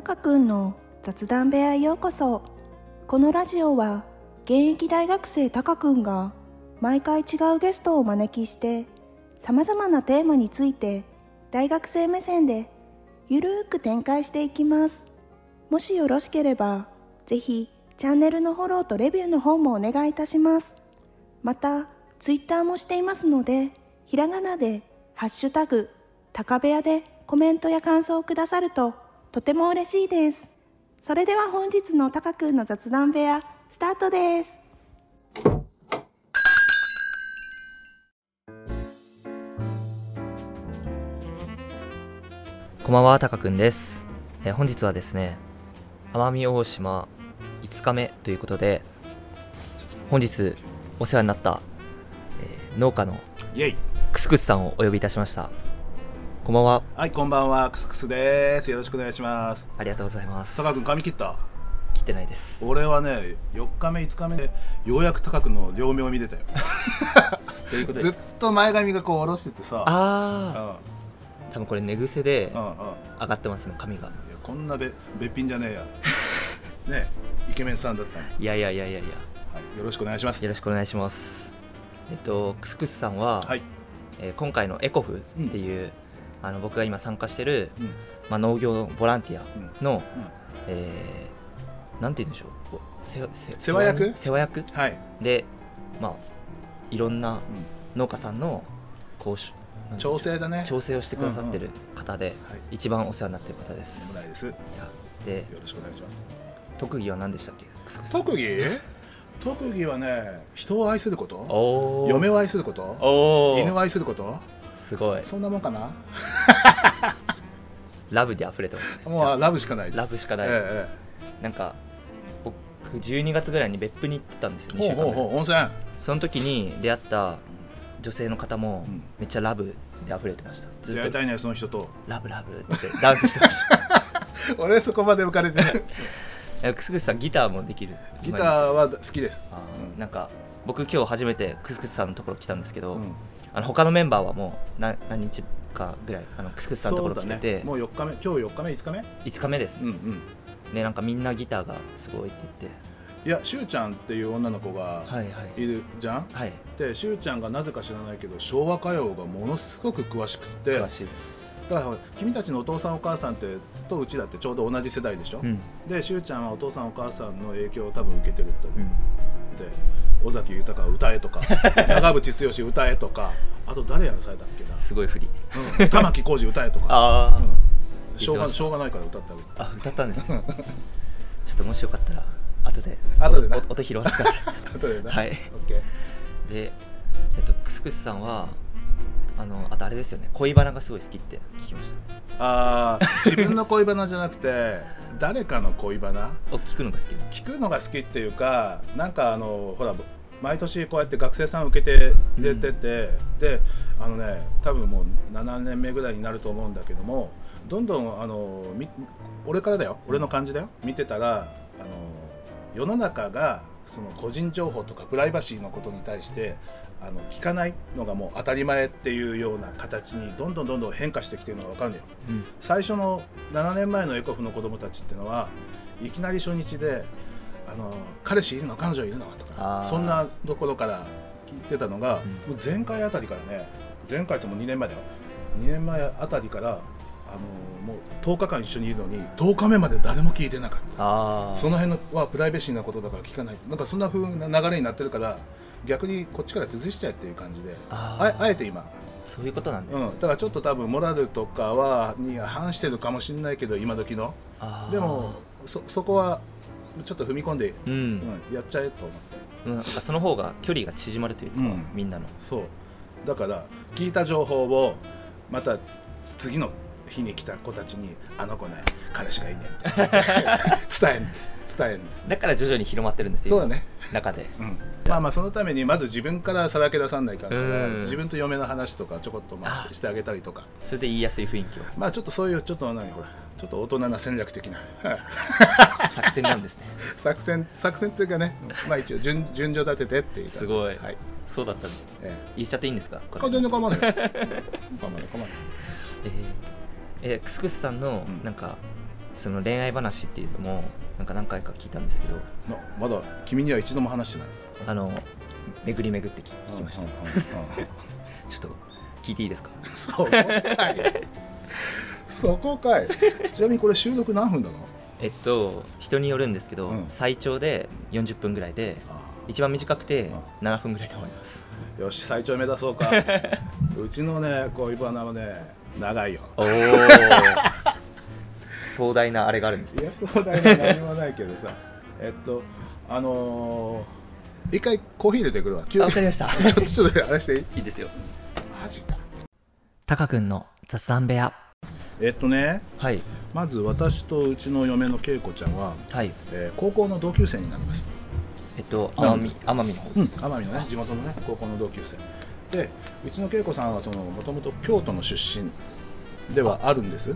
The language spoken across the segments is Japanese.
たかくんの雑談部屋へようこそ。このラジオは現役大学生たかくんが毎回違うゲストをお招きしてさまざまなテーマについて大学生目線でゆるーく展開していきます。もしよろしければぜひチャンネルのフォローとレビューの方もお願いいたします。またツイッターもしていますのでひらがなで「ハッシュタグ高部屋」でコメントや感想をくださるととても嬉しいですそれでは本日のたかくんの雑談部屋スタートですこんばんは、たかくんです。えー本日はですね、奄美大島5日目ということで、本日お世話になった、えー農家のクスクスさんをお呼びいたしました。こんばんは、はいこんばんは。クスクスです。よろしくお願いします。ありがとうございます。タカ君髪切った？切ってないです。俺はね4日目5日目でようやくタカ君の両目を見てたよ。ということずっと前髪がこう下ろしててさ。あー、多分これ寝癖でうんうん。うん上がってますね、髪が。いやこんなべべっぴんじゃねえや。ねイケメンさんだったの、いやいやいやいやいや、はい、よろしくお願いします。よろしくお願いします。えっと、クスクスさんは、はい、えー今回のエコフっていう、あの僕が今参加してる、うん。まあ、農業のボランティアうん。の、うん。えーなんて言うんでしょう。世世世話役？世話役？はい、でまあいろんなう農家さんのこう調整だね。調整をしてくださってる方で、はい。一番お世話になってる方です。ですでろしくお願いします特技は何でしたっけ？クスクス。特技？特技はね人を愛すること。おー。嫁を愛すること。おー。犬を愛することすごい。そんなもんかな？ラブで溢れてますね。もうラブしかないです。ラブしかない。えなんか僕12月ぐらいに別府に行ってたんですよ2えええほう週間ぐらい。温泉。その時に出会った女性の方もうん。めっちゃラブで溢れてました。ずっと。たいねその人と。ラブラブって。ダンスしてました。俺そこまで浮かれてない。えクスクスさんギターもできる？ギターは好きです。うんなんか僕今日初めてクスクスさんのところ来たんですけど、うんあの他のメンバーはもう何何日かぐらいあのクスクスさんのところ来てて、ね。もう4日目今日4日目5日目？5日目ですね、うんうん。でなんかみんなギターがすごいって言って。いやしゅうちゃんっていう女の子がはいはい。いるじゃん、はい。でしゅうちゃんがなぜか知らないけど昭和歌謡がものすごく詳しくって。詳しいです。だから君たちのお父さんお母さんってとうちだってちょうど同じ世代でしょ、うん。でしゅうちゃんはお父さんお母さんの影響を多分受けてると思う、うん。で尾崎豊歌えとか 長渕剛歌えとかあと誰やらされたっけな。すごい振り。うん。玉置浩二歌えとか、ああ、うん。しょうがしょうがないから歌ってああ歌ったんですね。ちょっともしよかったら後で後で音拾わせてくださ後でな。はい。オッケーいでえっとクスクスさんはあのあとあれですよね。恋バナがすごい好きって聞きました。あー自分の恋バナじゃなくて誰かの恋バナ？お聞くのが好き聞くのが好きっていうかなんかあのほら毎年こうやって学生さん受けて入れてて、であのね多分もう7年目ぐらいになると思うんだけどもどんどんあのみ俺からだよ。俺の感じだよ。見てたらあの世の中がその個人情報とかプライバシーのことに対してあの聞かないのがもう当たり前っていうような形にどんどんどんどん変化してきてるのが分かるんだよ。うん。最初の7年前のエコフの子供たちっていうのはいきなり初日で「あの彼氏いるの彼女いるの?」とかそんなところから聞いてたのが、うん。もう前回あたりからね前回ってもう2年前だよ。2年前あたりからあのもう10日間一緒にいるのに10日目まで誰も聞いてなかった。その辺のはプライベシーなことだから聞かない。なんかそんな風な流れになってるから逆にこっちから崩しちゃえっていう感じでああえて今。そういうことなんですね、うん、だからちょっと多分モラルとかはに反してるかもしれないけど今時の。でもそそこはちょっと踏み込んで、うん、うんやっちゃえと思って。うん、なんかその方が距離が縮まるというか、うん。みんなの。そう。だから聞いた情報をまた次の日に来た子たちに「あの子ね彼氏がいいね」って。伝えん伝えんだから徐々に広まってるんですよそうだね。今中で。うん。まあまあそのためにまず自分からさらけ出さないから、うん。自分と嫁の話とかちょこっとまあしてあげたりとか。それで言いやすい雰囲気を。まあちょっとそういうちょっと何ほらちょっと大人な戦略的な。作戦なんですね。作戦作戦っていうかねまあ一応順順序立ててっていうすごい。はい。そうだったんですえ言っちゃっていいんですか？こえ、れ。あ全然 構わない。構わない構わない。えーえークスクスさんのうん。なんかその恋愛話っていうのもなんか何回か聞いたんですけどなまだ君には一度も話してない。あの巡り巡って聞聞きました、ちょっと聞いていいですか？そこかい。そこかい。ちなみにこれ収録何分なの？えっと人によるんですけど、うん。最長で40分ぐらいで一番短くて7分ぐらいで終わります。よし最長目指そうか。うちのね恋バナはね長いよ。おお壮大なあれがあるんですね。いやそうだよ何もないけどさ。えっとあのー、一回コーヒー入れてくるわ。わかりました。ちょっとちょっとあれして。いいいいですよ。マジか。タカ君の雑談部屋。えっとね。はい。まず私とうちの嫁の恵子ちゃんは、はい。えー高校の同級生になります。えっとうん奄美奄美の方うんです、奄美のね地元のね高校の同級生。でうちの恵子さんはそのもともと京都の出身ではあるんです？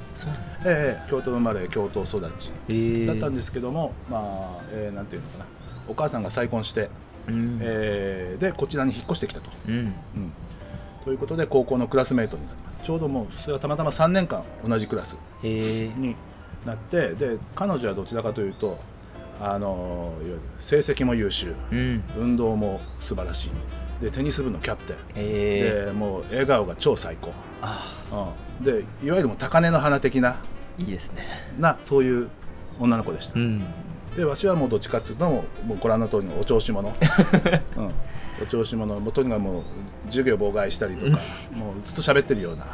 ええ京都生まれ京都育ちえ。ー、だったんですけども、まあ、えーなんていうのかな。お母さんが再婚して、うん、えーでこちらに引っ越してきたと、うん。うん、ということで高校のクラスメートになります。ちょうどもうそれはたまたま3年間同じクラスになってで彼女はどちらかというとあのいわゆる成績も優秀うん。運動も素晴らしい。でテニス部のキャプテン。え。ー、でもう笑顔が超最高、あ。うん、でいわゆるもう高嶺の花的ないいですね。なそういう女の子でした、うん。でわしはもうどっちかっていうともうご覧の通りのお調子者、うん、お調子者。もうとにかくもう授業妨害したりとかもうずっと喋ってるような、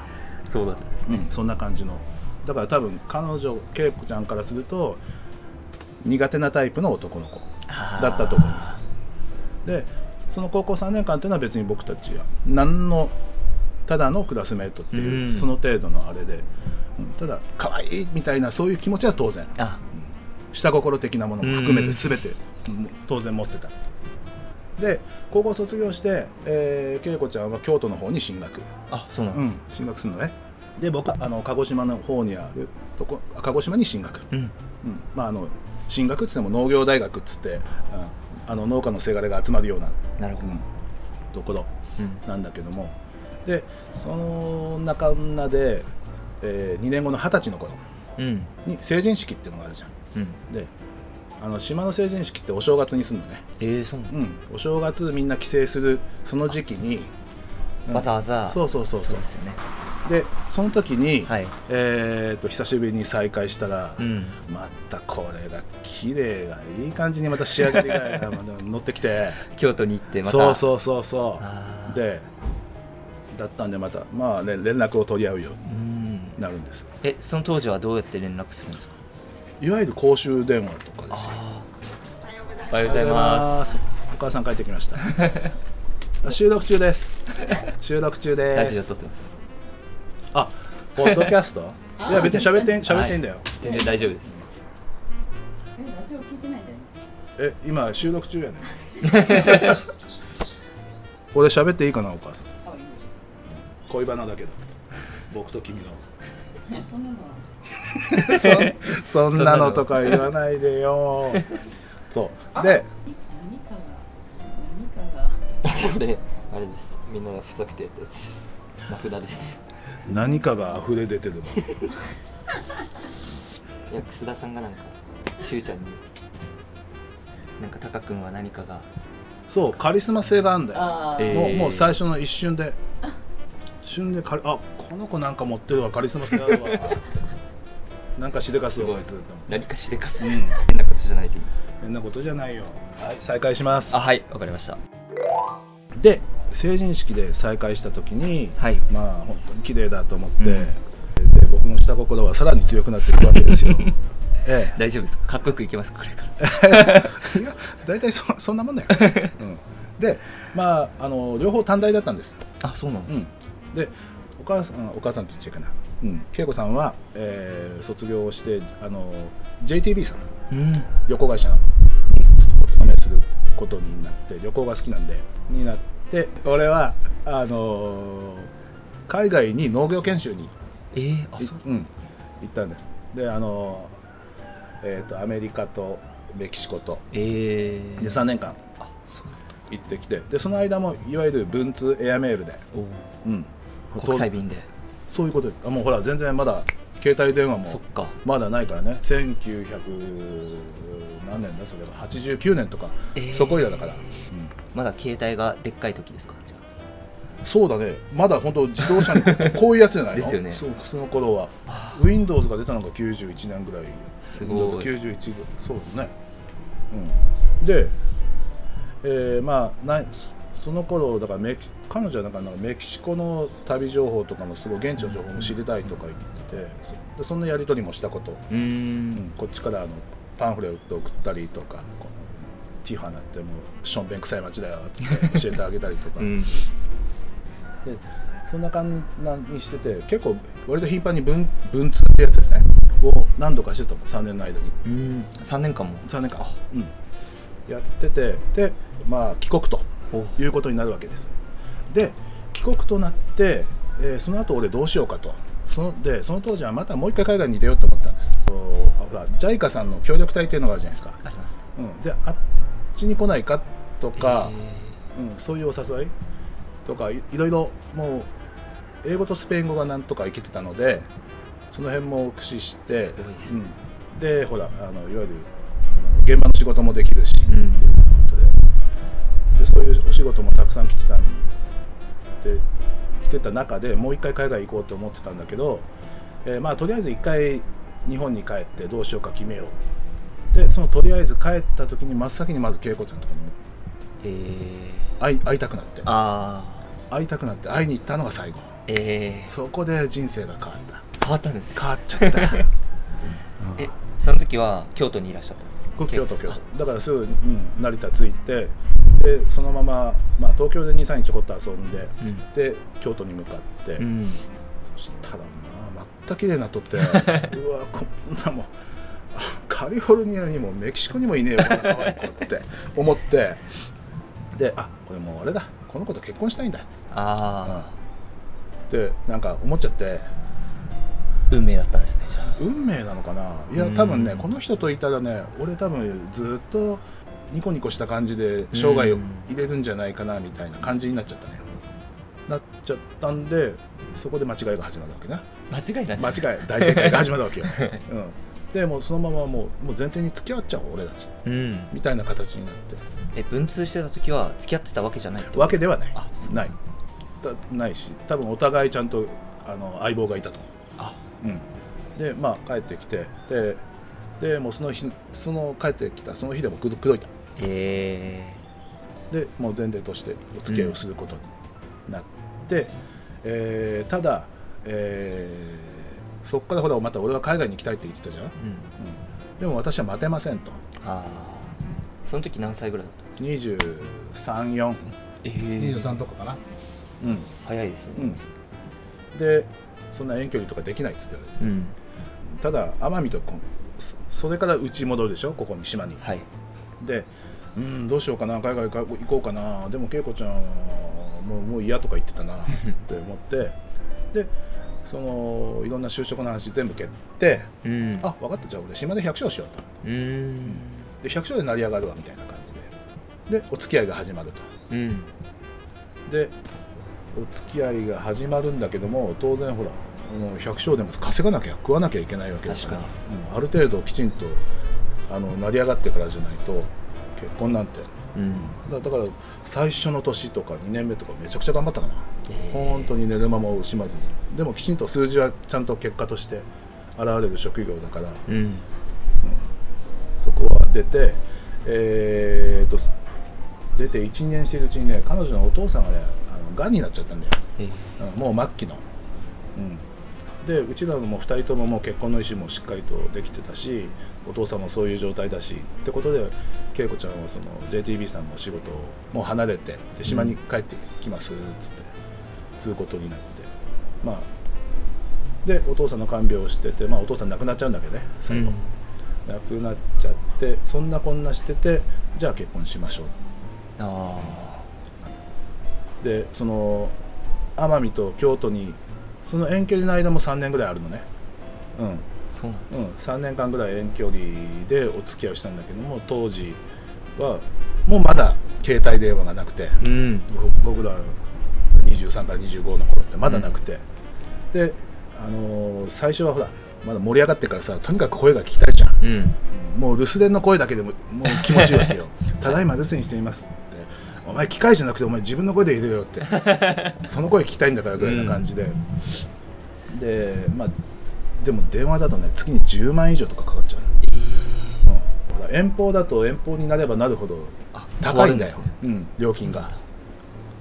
そうだったうん、そんな感じの。だから多分彼女恵子ちゃんからすると苦手なタイプの男の子だったと思います。でその高校3年間というのは別に僕たちは何のただのクラスメートっていう、うん。その程度のあれで、うんただ可愛いみたいなそういう気持ちは当然。あ。下心的なものも含めうんて全てうん当然持ってた。で高校卒業して、えー、恵子ちゃんは京都の方に進学、あそうなんです、うん、進学するのね。で僕はあの鹿児島の方にあるとこあ鹿児島に進学、うん。うん。まあ、あの進学っつっても農業大学っつって、うん。あの農家のせがれが集まるような、なるほど、うん。ところうん。なんだけどもでその中で、え2年後の二十歳の頃うん。に成人式っていうのがあるじゃん。うん。であの島の成人式ってお正月にするのね、えー、そうなの、うん、お正月みんな帰省するその時期に、うん。わざわざ？そうそうそうそう。ですよね。でその時に、はい。えー、と久しぶりに再会したら、うん。またこれが綺麗がいい感じにまた仕上がりが乗ってきて。京都に行ってまた。そうそうそうそう。でだったんでまたまあね連絡を取り合うよううん。になるんです。えその当時はどうやって連絡するんですか？いわゆる公衆電話とかですおはようございます。お母さん帰ってきました。あ 収録中です。収録中です。ラジオ撮ってます。あポッドキャスト？いや別に喋ってん喋っていいんだよ、全然大丈夫です。えラジオ聞いてないんだよ。ねえ今収録中やね俺喋っていいかなお母さん恋バナだけど僕と君のそんなの。そ そんなのとか言わないでよ。そう。で何かが。何かがこれあれです。みんながふざけてやったやつ。です名札です。何かが溢れ出てるの？いや楠田さんがなんかしゅうちゃんに。なんかタカ君は何かが。そうカリスマ性があるんだよ。もうもう最初の一瞬で。一瞬でカリあこの子なんか持ってるわカリスマ性あるわ。なんかしでかすわこいつ。何かしでかす、うん。変なことじゃない変なことじゃないよ。はい再開します。あはい。わかりました。で成人式で再会した時に、はい。まあ本当に綺麗だと思って、うん。で僕の下心はさらに強くなっていくわけですよ。え大丈夫ですか？かっこよくいきますこれから。え いや大体そそんなもんだよ、うん、でまああの両方短大だったんです、あそうなんです、うん、でお母さんお母さんって言っちゃいけない。うん、恵子さんは、えー卒業してあの JTB さん。うん。旅行会社にお勤めすることになって旅行が好きなんでになって俺はあのー海外に農業研修にえー、あいそう。うん、行ったんです。であのーえー、とアメリカとメキシコと。えー、で3年間行ってきて。でその間もいわゆる文通エアメールで、おうん、国際便で。そういうことですあもうほら全然まだ携帯電話もそっか。まだないからね。1900何年だ？それが89年とか、えー。そこいらだから、まだ携帯がでっかい時ですか？じゃそうだね。まだ本当自動車に こういうやつじゃないの？ですよね。そうその頃は。Windows が出たのが91年ぐらい。すごい。Windows91 そうだね。うん。で、えーまあなその頃だからメキ彼女はなんかメキシコの旅情報とかもすごい現地の情報も知りたいとか言っててそでそんなやり取りもしたこと、あうーん。うん。こっちからあのパンフレット送ったりとかこのティファナってもうしょんべん臭い街だよって教えてあげたりとか、うん。でそんな感じにしてて結構割と頻繁に文文通ってやつですね。を何度かしてたの。3年の間に。うん。3年間も。3年間、うん、やっててでまあ帰国とお。いうことになるわけです。で帰国となって、えーその後俺どうしようかと。そのでその当時はまたもう一回海外に出ようと思ったんです。ほら JICA さんの協力隊っていうのがあるじゃないですか、あります。ねうん、であっちに来ないかとか、えうん、そういうお誘い。とかいいろいろもう英語とスペイン語がなんとかいけてたのでその辺も駆使してね。うん、でほらあのいわゆる現場の仕事もできるし、うんっていう仕事もたくさん来てたんで来てた中でもう一回海外行こうと思ってたんだけど、えーまあとりあえず一回日本に帰ってどうしようか決めよう。でそのとりあえず帰った時に真っ先にまず恵子ちゃんのところにー、え会い会いたくなって。会いたくなって会いに行ったのが最後。えー、そこで人生が変わった。変わったんです。変わっちゃった。えその時は京都にいらっしゃった京都京あ都。だからすぐ、うん、成田着いてでそのまま、まあ、東京で23日ちょこっと遊んで、うん。で京都に向かって、うん。そしたらまあまった綺麗になっとって うわこんなもんあカリフォルニアにもメキシコにもいねえよこんな可愛い子って思って。であこれもうあれだこの子と結婚したいんだっあてなんか思っちゃってあ、運命だったんですねじゃあ。運命なのかな？いやうん。多分ねこの人といたらね俺多分ずっとニコニコした感じで生涯を入れるんじゃないかなみたいな感じになっちゃったね。なっちゃったんでそこで間違いが始まるわけな。間違いない間です。違い大正解が始まるわけよ、うん、でもうそのままもうもう前提に付き合っちゃおう俺たち。うん。みたいな形になって。え文通してた時は付き合ってたわけじゃないわけではない。ない。たないし多分お互いちゃんとあの相棒がいたと。あうん、でまあ帰ってきてででもうその日その帰ってきたその日でも口説いた。えでもう前提としてお付き合いをすることになって、えーただ、えーそこからほらまた俺は海外に行きたいって言ってたじゃん、うん、ー、うん。でも私は待てませんと。ああその時何歳ぐらいだったんですか234、えー、23とかかな、うん、早いですね、うん。でそんな遠距離とかできないっつって言われてうん。ただ奄美とこそそれからうち戻るでしょ？ここに島に。はい。でうんどうしようかな？海外行こうかな？でも恵子ちゃんはもうもう嫌とか言ってたな って思って。でそのいろんな就職の話全部蹴ってうん。あ分かった。じゃあ俺島で百姓しようと。うーん。で百姓で成り上がるわみたいな感じで。でお付き合いが始まると。うん。でお付き合いが始まるんだけども当然ほら百姓でも稼がなきゃ食わなきゃいけないわけですから確うんある程度きちんとあの成り上がってからじゃないと結婚なんて。うん。だだから最初の年とか2年目とかめちゃくちゃ頑張ったかな、えー。本当に寝る間も惜しまずに。でもきちんと数字はちゃんと結果として現れる職業だから。うん。そこは出てえー、と出て12年してるうちにね彼女のお父さんがねあの癌になっちゃったんだよ、え。ーうんもう末期の、うん、でうちらも2人とももう結婚の意思もしっかりとできてたしお父さんもそういう状態だしってことで恵子ちゃんはその JTB さんのお仕事をもう離れてで島に帰ってきますっつってすることになって。まあでお父さんの看病をしてて、まあ、お父さん亡くなっちゃうんだけどね最後、亡くなっちゃってそんなこんなしててじゃあ結婚しましょう。あでその奄美と京都にその遠距離の間も3年ぐらいあるのね。うん。あそうなんです。うん、3年間ぐらい遠距離でお付き合いをしたんだけども当時はもうまだ携帯電話がなくて、うん。ぼ僕ら23から25の頃ってまだなくて、で、あのー最初はほらまだ盛り上がってからさとにかく声が聞きたいじゃん。うん。もう留守電の声だけでももう気持ちいいわけよ。ただいま留守にしていますお前機械じゃなくてお前自分の声で入れろよって。その声聞きたいんだからぐらいな感じで、でまあでも電話だとね月に10万以上とかかかっちゃう、うん、遠方だと遠方になればなるほどあ高いんだよ。ね。うん、料金が。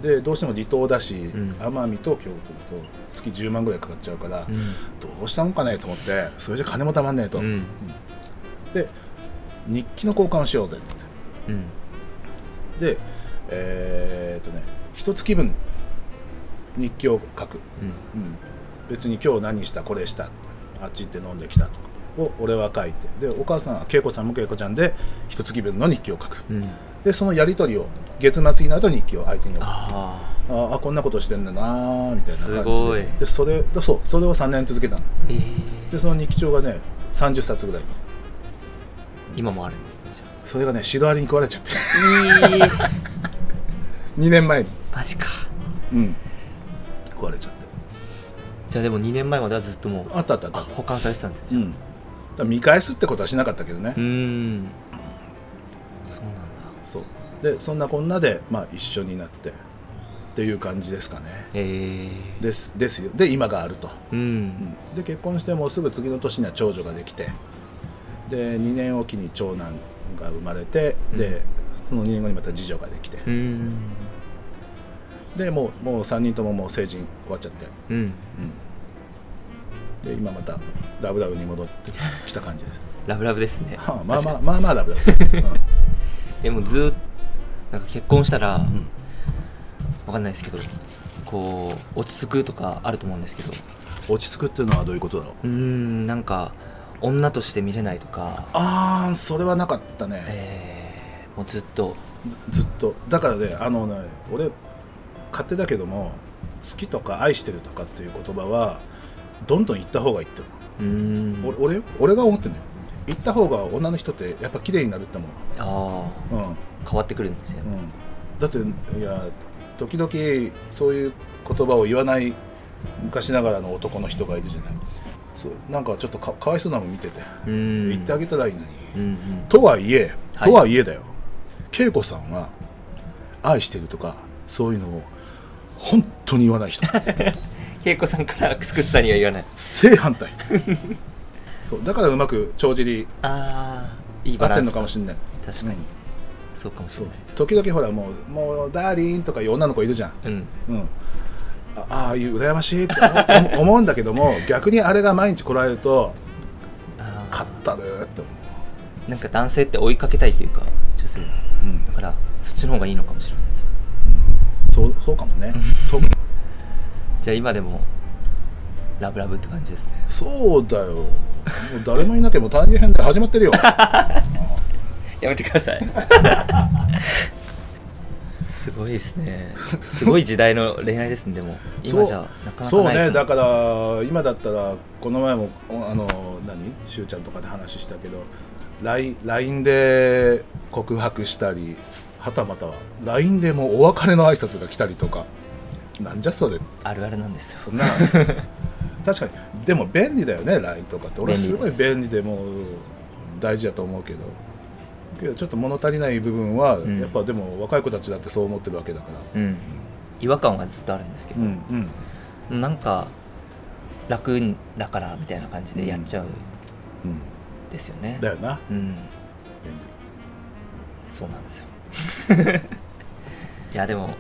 でどうしても離島だし、ん。奄美と京都だと月10万ぐらいかかっちゃうから、うん。どうしたもんかねと思ってそれじゃ金もたまんねえと、うん。で日記の交換をしようぜって。ってでえーっとね一月分日記を書く、うん。うん、別に今日何したこれしたあっち行って飲んできたとかを俺は書いて。でお母さんは恵子さんも恵子ちゃんで一月分の日記を書く。うん。でそのやり取りを月末になると日記を相手に送る。あああこんなことしてんだなーみたいな感じで。すごい。でそれでそうそれを3年続けたの。あええでその日記帳がね30冊ぐらい。今もあるんですねそれがねシロアリに食われちゃって。あええ2年前に。マジか。うん。食われちゃって。じゃあでも2年前まではずっともうあったあったあった。あ保管されてたんですねうん。見返すってことはしなかったけどね、うーん。そうなんだ。そう。でそんなこんなで、まあ、一緒になってっていう感じですかね。ええですですよ。で今があると、ううん。んで結婚してもうすぐ次の年には長女ができてで2年おきに長男が生まれて、でその2年後にまた次女ができて、うーんでもうもう3人とももう成人終わっちゃって、うん。うん、で今またラブラブに戻ってきた感じです、ラブラブですね。はあ、まあまあまあまあラブラブ、う んでもずーっとなんか結婚したら、ん。わかんないですけどこう落ち着くとかあると思うんですけど。落ち着くっていうのはどういうことだろう？うーんなんか女として見れないとか。ああそれはなかったね、えー、もうずっと。ずずっと。だからねあのね俺勝手だけども好きとか愛してるとかっていう言葉はどんどん言った方がいいって俺俺俺が思ってんだよ。言った方が女の人ってやっぱ綺麗になるって思ああううん。変わってくるんですよ、うん。だっていや時々そういう言葉を言わない昔ながらの男の人がいるじゃない。そう。なんかちょっとかかわいそうなの見てて、うーん。言ってあげたらいいのに、うんうん。とはいえはい。とはいえだよ、恵子さんは愛してるとかそういうのを本当に言わない人。恵子さんからクスクスさんには言わない。正反対。そうだからうまく帳尻ああいい合ってんバランスのかもしれない。確かに、うん。そうかもしれない。時々ほらもう「もうダーリン」とかいう女の子いるじゃん。うん。うん。あああいう羨ましいって思 思うんだけども逆にあれが毎日来られると勝ったるって思なんか男性って追いかけたいというか女性。う、うん。だからそっちの方がいいのかもしれないそうそうかもね。そうじゃあ今でもラブラブって感じですね。そうだよ。もう誰もいなきゃもう大変だよ。始まってるよ。やめてください。すごいですね。すごい時代の恋愛ですねでも。今じゃなかなかそうね。だから今だったらこの前もおあの何？しゅうちゃんとかで話したけど LINE で告白したりはたまたは LINE でもうお別れの挨拶が来たりとか。なんじゃそれ。あるあるなんですよ。な 確かに。でも便利だよね LINE とかって。俺すごい便利でもう大事だと思うけど。けどちょっと物足りない部分は、ん。やっぱでも若い子たちだってそう思ってるわけだから。うん。違和感はずっとあるんですけど、うんうん。なんか楽だからみたいな感じでやっちゃうんうんですよね、だよな。うん。そうなんですよ いやでも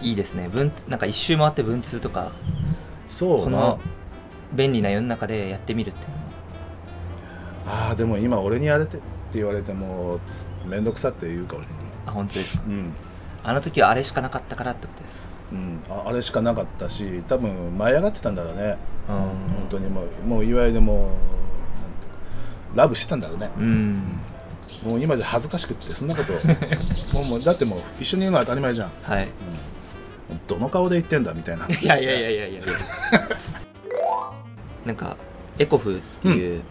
いいですね。文なんか一周回って文通とかそうなこの便利な世の中でやってみるっていうのもああでも今俺にやれてって言われてもつめんどくさって言うか俺に。あ本当ですか？うん、あの時はあれしかなかったからってことですか？うん、ああれしかなかったし多分舞い上がってたんだろうね。うん。本当にもうもういわゆるもうラブしてたんだろうね、うんもう今じゃ恥ずかしくってそんなこと。もうもうだってもう一緒にいるのは当たり前じゃん。はい。どの顔で言ってんだみたいな。いやいやいやいやいや。なんかエコフっていう、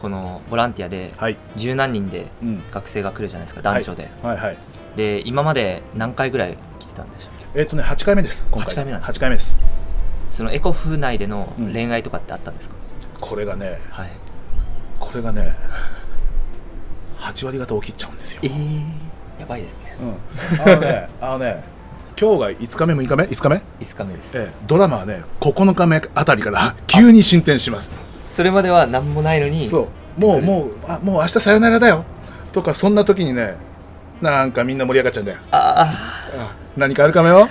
このボランティアではい、十何人でうん、学生が来るじゃないですか男女で、はいはい。で今まで何回ぐらい来てたんでしょうえっ、とね8回目です今回。8回目なんです8回目です。そのエコフ内でのうん。恋愛とかってあったんですか、これがねはい。これがね8割方起きちゃうんですよ。え、ー、やばいですね。うん、あのね あのね今日が5日目6日目5日目、5日目です、ええ。ドラマはね9日目あたりから急に進展します。それまでは何もないのにそう。もうもうあもう明日さよならだよ。とかそんな時にねなんかみんな盛り上がっちゃうんだよ。あああ何かあるかもよ。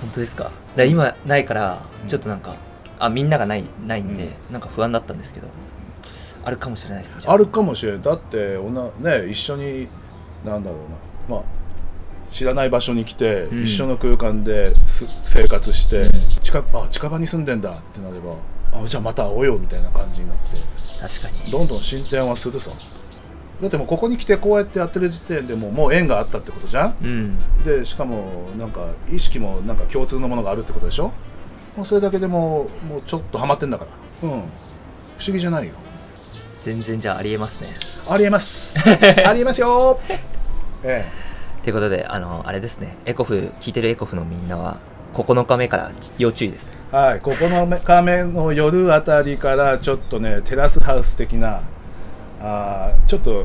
本当ですか？だ今ないからちょっとなんか、あみんながないないんで、なんか不安だったんですけどあるかもしれないですあ。るかもしれないだっておな、ね、一緒になんだろうな。まあ知らない場所に来て、うん。一緒の空間です生活して、近あ近場に住んでんだってなればあじゃあまた会おうよみたいな感じになって。確かに。どんどん進展はするさだってもうここに来てこうやってやってる時点でもうもう縁があったってことじゃん？うん。でしかもなんか意識もなんか共通のものがあるってことでしょ？もうそれだけでもうもうちょっとハマってんだから。うん。不思議じゃないよ全然じゃあありえますね。ありえます。ありえますよ。えということであのあれですね。エコフ聞いてるエコフのみんなは9日目から要注意です。ねえはい。9日目の夜あたりからちょっとねテラスハウス的なあーちょっと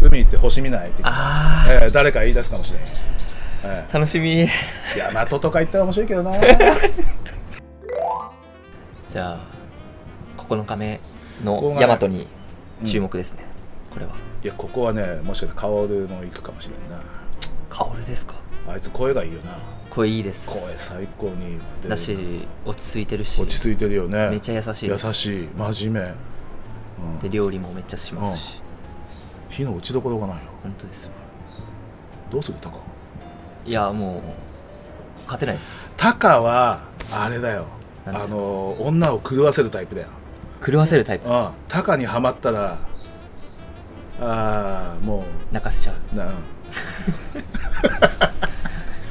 海行って星見ない的な、あええ誰か言い出すかもしれない、え。楽しみ。え大和とか行ったら面白いけどな。じゃあ9日目のヤマトに注目ですね、これは。いやここはねもしかして薫の行くかもしれな。いカオルですか？なあいつ声がいいよな。声いいです。声最高にだし落ち着いてるし。落ち着いてるよね。めっちゃ優しいです。優しい。真面目、うん。で料理もめっちゃしますし、火の打ちどころがないよ。本当ですよ。どうするタカ？いやもう勝てないです。タカはあれだよ。あ何ですか？の女を狂わせるタイプだよ狂わせるタイプ。うんタカにはまったらああも泣かせちゃう。うなうん。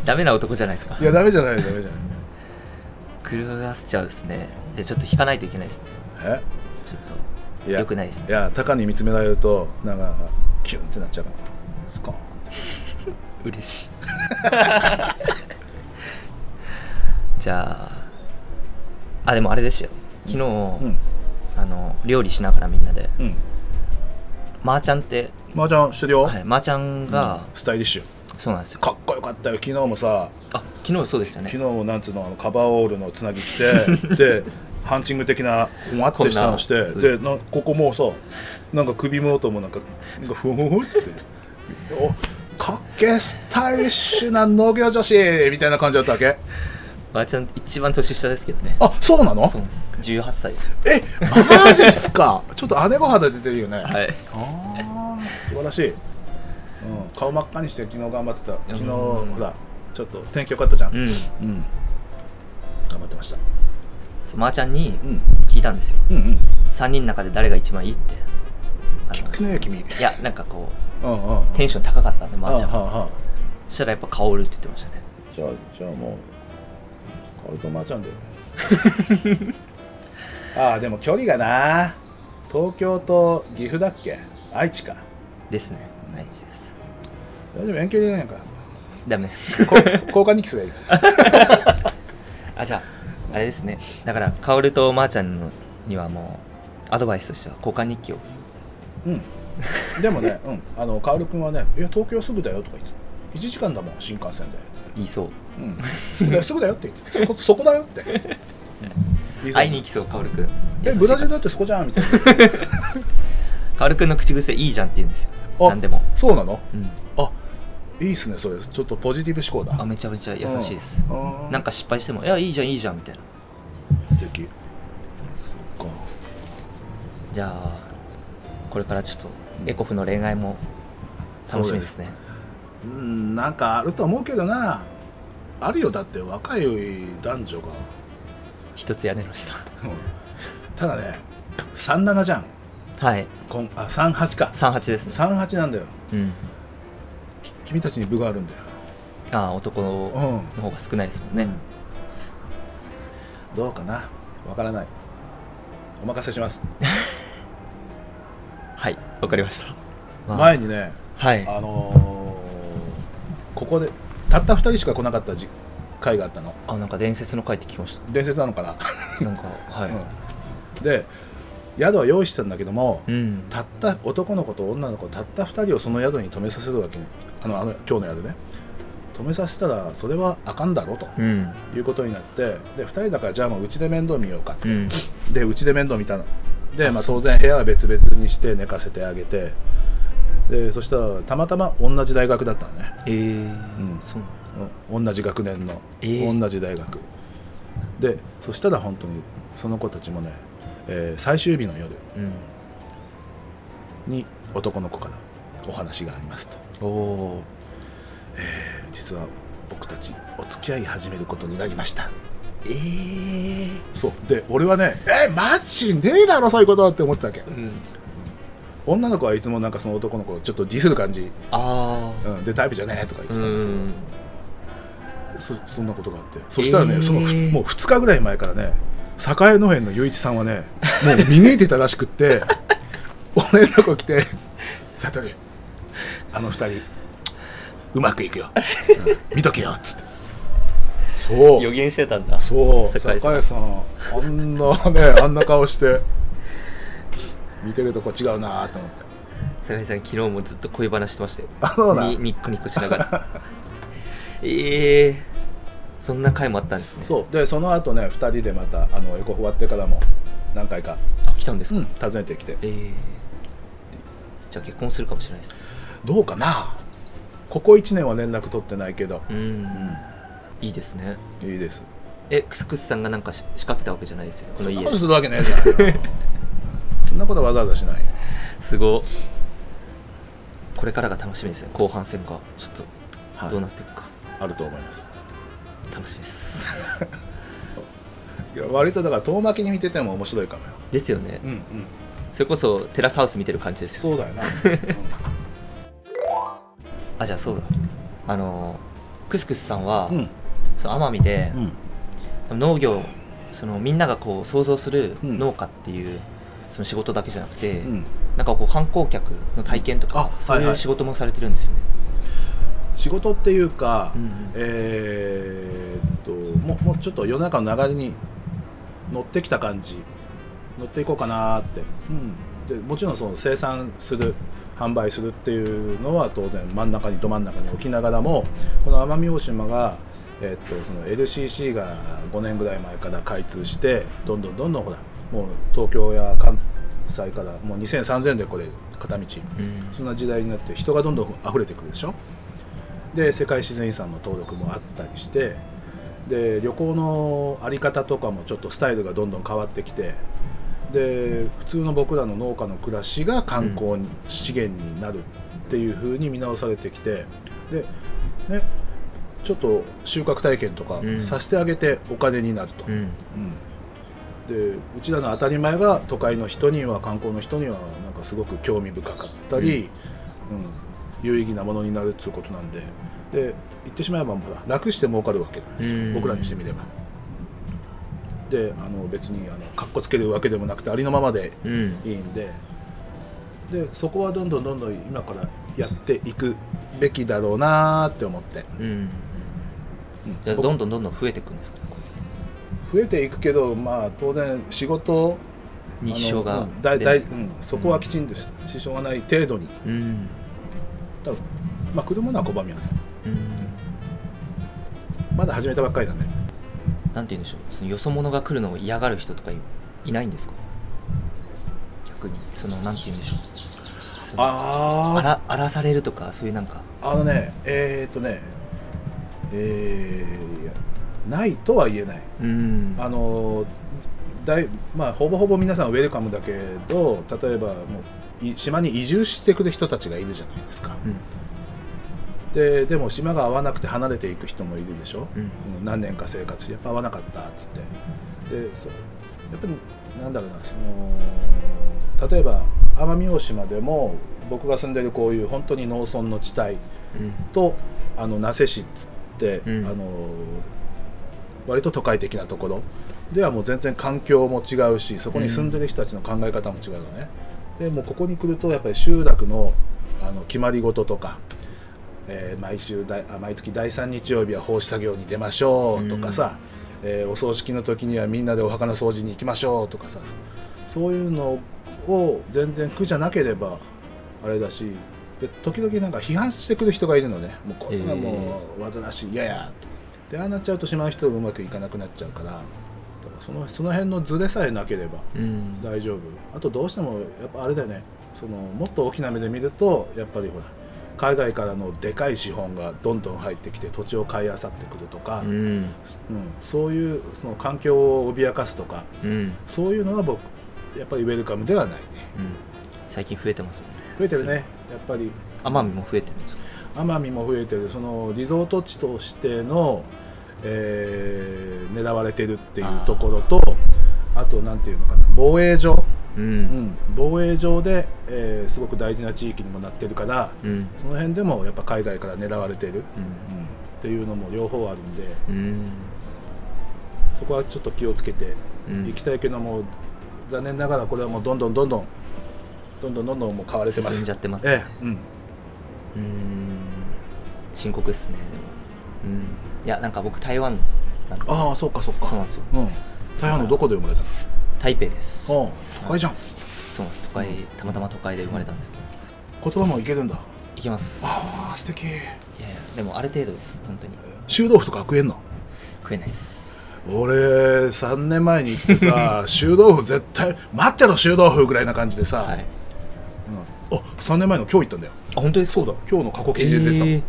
ダメな男じゃないですか。いやダメじゃないダメじゃない。狂わせちゃうですね。でちょっと引かないといけないですね。え？ちょっと良くないですね。いやタカに見つめられるとなんかキュンってなっちゃうからスコーン。嬉しい。じゃああでもあれですよ。昨日、うんあの料理しながらみんなで。うん。まー、ちゃんって、麻雀してるよ、はい、まー、ちゃん。が、スタイリッシュ。そうなんですよ。かっこよかったよ。昨日もさあ昨日そうですよね。昨日もなんつうのあのカバーオールのつなぎ着て でハンチング的なほわってしたのしてこんなでなここもさなんか首元もなんかなんかふわふわっておかっけえスタイリッシュな農業女子みたいな感じだったわけまー、ちゃん一番年下ですけどね。あそうなの？そうです。18歳ですよ。えマジっすか？ちょっと姉御肌出てるよね、はい。ああ素晴らしい、うん、顔真っ赤にして昨日頑張ってた。昨日うんほらちょっと天気良かったじゃん。うん。うん。頑張ってました。そうまー、ちゃんにうん。聞いたんですよ。うんうん。3人の中で誰が一番いいって。あ聞のくね君。いやなんかこうんうんうん。うテンション高かったんでまー、ちゃんそしたらやっぱ薫って言ってましたね。じゃあじゃあもう薫とまーちゃんでああでも距離がな。東京と岐阜だっけ？愛知か。ですね。愛知です。大丈夫？遠距離じゃないか。ダメ。こ交換日記すればいいか。ら あじゃああれですね。だから薫とまーちゃんのにはもうアドバイスとしては交換日記を。うん。でもね、うん、あの薫君はね「いや東京すぐだよ」とか言って「1時間だもん新幹線で」つって。言いそう「うん、すぐだよすぐだよ」って言って「そこそこだよ」って。言いそう。会いに行きそう薫くん。えブラジルだってそこじゃんみたいな。薫くんの口癖いいじゃんって言うんですよ。あ何でも。そうなの？うん。あいいっすねそれ。ちょっとポジティブ思考だ。あめちゃめちゃ優しいです。うん。なんか失敗しても「いやいいじゃんいいじゃん」みたいな。素敵。そっか。じゃあこれからちょっとエコフの恋愛も楽しみですね。うんなんかあると思うけどな。あるよだって若い男女が、一つ屋根の下。うん。ただね37じゃん。はい。こんあ38か。38ですね。38なんだよ。うん。き君たちに部があるんだよ。ああ男のうん。方が少ないですもんね、どうかな。わからない。お任せします、はいわかりました、まあ。前にねはい。あのーここでたった2人しか来なかったじ回があったの。あなんか伝説の回って聞きまし伝説なのかな、た なんかはい、うん。で宿は用意してたんだけども、うん。たった男の子と女の子たった2人をその宿に泊めさせるわけね。あのあの今日の宿ね。泊めさせたらそれはあかんだろうと。うん。いうことになってで2人だからじゃあもううちで面倒見ようかってうん。でうちで面倒見たの。で、まあ、当然部屋は別々にして寝かせてあげてでそしたらたまたま同じ大学だったのね、えー。ん。そう。うん。同じ学年の、えー。同じ大学。でそしたら本当にその子たちもね、えー最終日の夜うん。に男の子からお話がありますと。おお実は僕たちお付き合い始めることになりました。えー。そう。で俺はねえマジねえだろそういうことって思ってたわけ。うん女の子はいつもなんかその男の子をちょっとディスる感じ、あうん、でタイプじゃねえとか言ってたんだけど、んそそんなことがあって。そしたらね、えー。そのふもう2日ぐらい前からね栄農園の雄一さんはねもう見抜いてたらしくって 俺のとこ来て「悟あの2人うまくいくよ、うん見とけよ」っつって。そう。予言してたんだ。そう。酒井さんあんなねあんな顔して見てるとこ違うなと思って。酒井さん昨日もずっと恋話してましたよ。あそうなん？にニッコニコしながら。ええそんな回もあったんですね。そう。でその後ね2人でまたあのエコ終わってからも何回か、あ来たんですか、訪ねてきて。ええじゃあ結婚するかもしれないですね。どうかな？ここ1年は連絡取ってないけど、うん、いいですね。いいです。えクスクスさんがなんかし仕掛けたわけじゃないですよ。こそんなの家ことするわけねえじゃんよ そんなことわざわざしないよ。すごっ。これからが楽しみですね。後半戦が。ちょっとはい。どうなっていくか、あると思います。楽しみです。いや割とだから遠巻きに見てても面白いかもよ。ですよね。うんうん。それこそテラスハウス見てる感じですよそうだよな、あじゃあそうだ。あのクスクスさんは、うん。その奄美でう、ん。農業そのみんながこう想像するうん。農家っていう、その仕事だけじゃなくて、うん。なんかこう観光客の体験とかあそうはいう仕事もされてるんですよね、仕事っていうか、うんうん。えーっともうもうちょっと世の中の流れに乗ってきた感じ。乗っていこうかなーって、うん、でもちろんその生産する販売するっていうのは当然真ん中にど真ん中に置きながらもこの奄美大島が、えーっとその LCC が5年ぐらい前から開通してどんどんどんどんほらもう東京や関西からもう2000、3000でこれ片道。うん。そんな時代になって人がどんどん溢れてくるでしょ？で世界自然遺産の登録もあったりしてで旅行の在り方とかもちょっとスタイルがどんどん変わってきてで普通の僕らの農家の暮らしが観光に、資源になるっていう風に見直されてきてでねちょっと収穫体験とかうん。させてあげてお金になると、うん。うんでうちらの当たり前が都会の人には観光の人にはなんかすごく興味深かったり、うん。有意義なものになるっていうことなんで。で言ってしまえばほら楽して儲かるわけなんですよ、うん。僕らにしてみれば。であの別にあのかっこつけるわけでもなくてありのままでうん。いいんで。でそこはどんどんどんどん今からやっていくべきだろうなーって思って、うん。うん。じゃあどんどんどんどん増えていくんですか？増えていくけどまあ当然仕事う日照がだいだいうん、そこはきちんとし支障がない程度に。うん。多分まあ来るものは拒みません。うん。まだ始めたばっかりなんで。なんて言うんでしょう。そのよそ者が来るのを嫌がる人とかいいないんですか？逆に。そのなんて言うんでしょう。そのあ荒荒らされるとかそういうなんか。あのねえー、っとねえー、ないとは言えない。うん。あのだいまあほぼほぼ皆さんウェルカムだけど例えばもうい島に移住してくる人たちがいるじゃないですか。うん。ででも島が合わなくて離れていく人もいるでしょ、うん。うん何年か生活してやっぱ合わなかったっつって。でそうやっぱりなんだろうなその例えば奄美大島でも僕が住んでるこういう本当に農村の地帯うん。とあの那瀬市っつって、うん。あの割と都会的なところ。ではもう全然環境も違うしそこに住んでる人たちの考え方も違うのね、でもうここに来るとやっぱり集落のあの決まり事とか、えー毎週だ毎月第3日曜日は奉仕作業に出ましょうとかさ、えーお葬式の時にはみんなでお墓の掃除に行きましょうとかさそそういうのを全然苦じゃなければあれだしで時々なんか批判してくる人がいるのね。もうこんなもう煩わしい嫌やとでああなっちゃうとしまう人がうまくいかなくなっちゃうからだからそのその辺のズレさえなければうん。大丈夫。あとどうしてもやっぱあれだよね。そのもっと大きな目で見るとやっぱりほら海外からのでかい資本がどんどん入ってきて土地を買い漁ってくるとか、うん。うんそういうその環境を脅かすとかうん。そういうのは僕やっぱりウェルカムではないね。うん。最近増えてますもんね。増えてるね。やっぱり。奄美も増えてるんですか？奄美も増えてる。そのリゾート地としての、えー狙われてるっていうところとあとなんていうのかな防衛上、ううん。ん、防衛上で、えーすごく大事な地域にもなってるからうん。その辺でもやっぱ海外から狙われてる、うん。うん、っていうのも両方あるんでうん。そこはちょっと気をつけてうん。いきたいけども、残念ながらこれはもうどんどんどんどんどんどんどんどんもう買われてます。進んじゃってますええ。うん。うん。深刻っすねでも。うんいやなんか僕台湾なんで。ああそうかそうか。そうなんですよ。うん。台湾のどこで生まれた台北です。のうん都会じゃん。そうなんです。都会たまたま都会で生まれたんですけど。言葉もいけるんだ。いけます。いああ素敵。やいやでもある程度です本当に。臭豆腐とか食えんの？食えないです。俺3年前に行ってさ臭豆腐絶対待ってろ臭豆腐ぐらいな感じでさ、はい。うん、あ3年前の今日行ったんだよ。あ本当ですそうだ。今日の過去記事で出た、えー。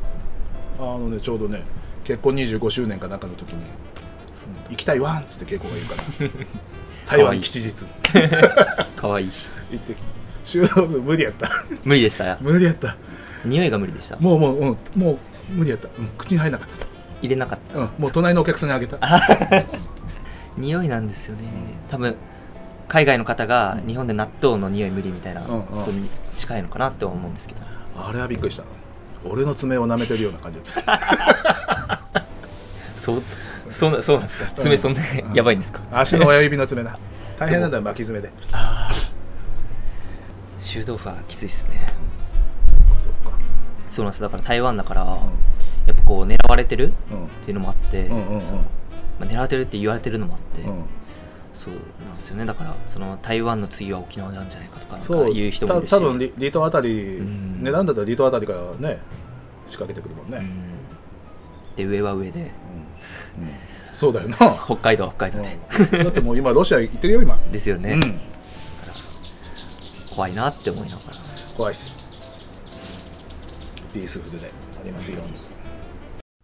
あのねちょうどね結婚25周年かなんかの時に行きたいわんっつって稽古が言うから。台湾吉日。かわい。い。行ってきて。臭豆腐無理やった。無理でした。無理やった。匂いが無理でした。もうもう、うん、もう無理やった、うん、口に入らなかっ入れなかった。た、うん、もう隣のお客さんにあげた。匂いなんですよね。多分海外の方が日本で納豆の匂い無理みたいなことに近いのかなって思うんですけど。あれはびっくりした。俺の爪を舐めてるような感じだったそうそうなそうなんですか？爪そんなやばいんですか？足の親指の爪な。大変なんだよ巻き爪で。臭豆腐はきついですね。そうなんですだから台湾だからやっぱこう狙われてるうん。っていうのもあって、うんうんうんそう。まあ、狙われてるって言われてるのもあって、うん。そうなんですよね。だからその台湾の次は沖縄なんじゃないかとかそう。か言う人もいるし。た多分リリトあたりん。値段だったらリトあたりからね仕掛けてくるもんね、うん。で上は上でそうだよな。北海道は北海道で、うん。だってもう今ロシア行ってるよ今、ですよね、うん。怖いなって思いながら。怖いっす。ピースフルでありますよ。うに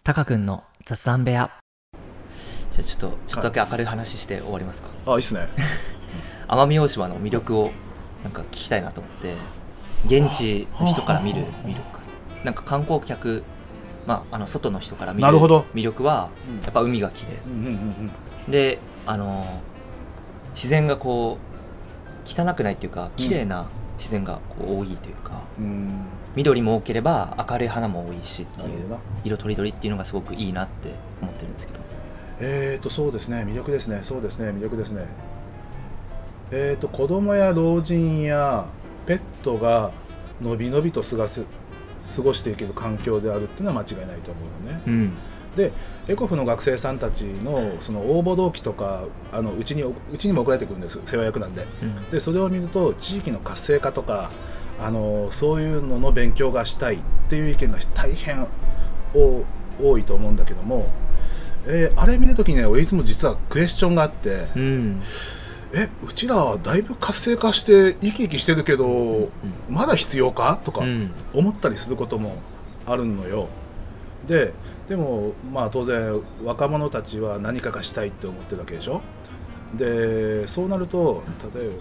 タカ君の雑談部屋。じゃあちょっとちょっとだけ明るい話して終わりますか、あいいっすね。奄美大島の魅力をなん。か聞きたいなと思って現地の人から見る魅力なんか観光客まああの外の人から見るなるほど。魅力はうん。やっぱ海が綺麗。うんうんうんであの自然がこう汚くないっていうか綺麗な自然がこう多いというかうん。うん緑も多ければ明るい花も多いしっていう色とりどりっていうのがすごくいいなって思ってるんですけど。えーとそうですね。魅力ですね。そうですね。魅力ですね。えーと子供や老人やペットがのびのびと過ごす過ごしていける環境であるっていうのは間違いないと思うのね。うん。でエコフの学生さんたちのその応募動機とかあのうちにうちにも送られてくるんです。世話役なんで。うん。でそれを見ると地域の活性化とかあのそういうのの勉強がしたいっていう意見が大変お多いと思うんだけども、えーあれ見るときにね俺いつも実はクエスチョンがあって、うんえうちらだいぶ活性化して生き生きしてるけど、まだ必要か？とかうん。思ったりすることもあるのよ。ででもまあ当然若者たちは何かがしたいって思ってるわけでしょ？でそうなると例えば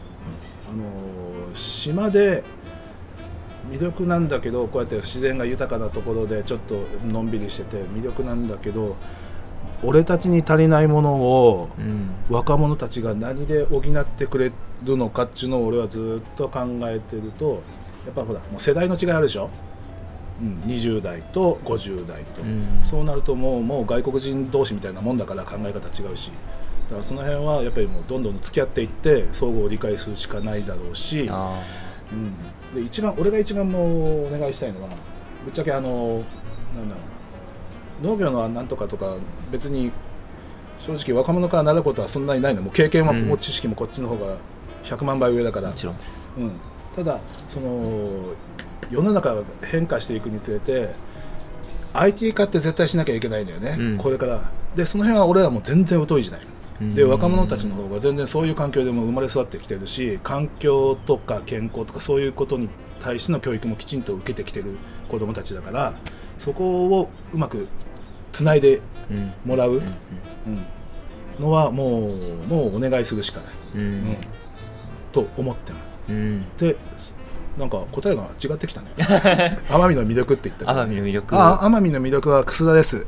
あの島で魅力なんだけどこうやって自然が豊かなところでちょっとのんびりしてて魅力なんだけど俺たちに足りないものをうん。若者たちが何で補ってくれるのかっていうのを俺はずっと考えてるとやっぱほらもう世代の違いあるでしょ、うん、20代と50代と、うん。そうなるともうもう外国人同士みたいなもんだから考え方違うし。だからその辺はやっぱりもうどんどん付き合っていって相互を理解するしかないだろうし、あうん、で一番俺が一番もうお願いしたいのはぶっちゃけあのなんだろう。な農業のなんとかとか別に正直若者から習うことはそんなにないの。もう経験はうん。もう知識もこっちの方が100万倍上だから。もちろんです。うん、ただその世の中が変化していくにつれて IT 化って絶対しなきゃいけないんだよね、うん。これから。でその辺は俺らも全然疎い時代。でうん。若者たちの方が全然そういう環境でも生まれ育ってきてるし環境とか健康とかそういうことに対しての教育もきちんと受けてきてる子どもたちだからそこをうまくつないでうん。もらう、のはもうもうお願いするしかない、と思ってます。うん。でなんか答えが違ってきたね。奄美の魅力って言った奄美の魅力。あ奄美の魅力は楠田です。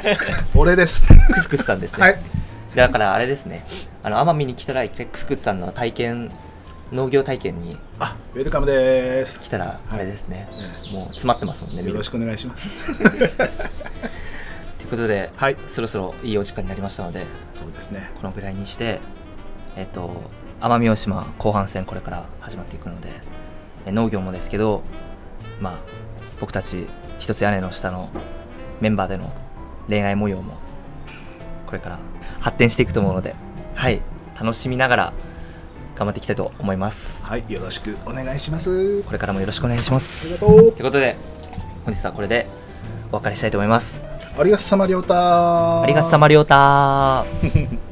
俺です。クスクスさんですね、はい。だからあれですね。あの奄美に来たらクスクスさんの体験農業体験にあウェルカムです。来たらあれですね、えもう詰まってますもんねよろしくお願いします ことで、はい。そろそろいいお時間になりましたのでそうですね。このぐらいにしてえっと奄美大島後半戦これから始まっていくのでえ農業もですけどまあ僕たち一つ屋根の下のメンバーでの恋愛模様もこれから発展していくと思うのではい。楽しみながら頑張っていきたいと思います。はい。よろしくお願いします。これからもよろしくお願いしまあすりがとう。ということで本日はこれでお別れしたいと思いますありがとうさまりょうたありがとうさまりょうたー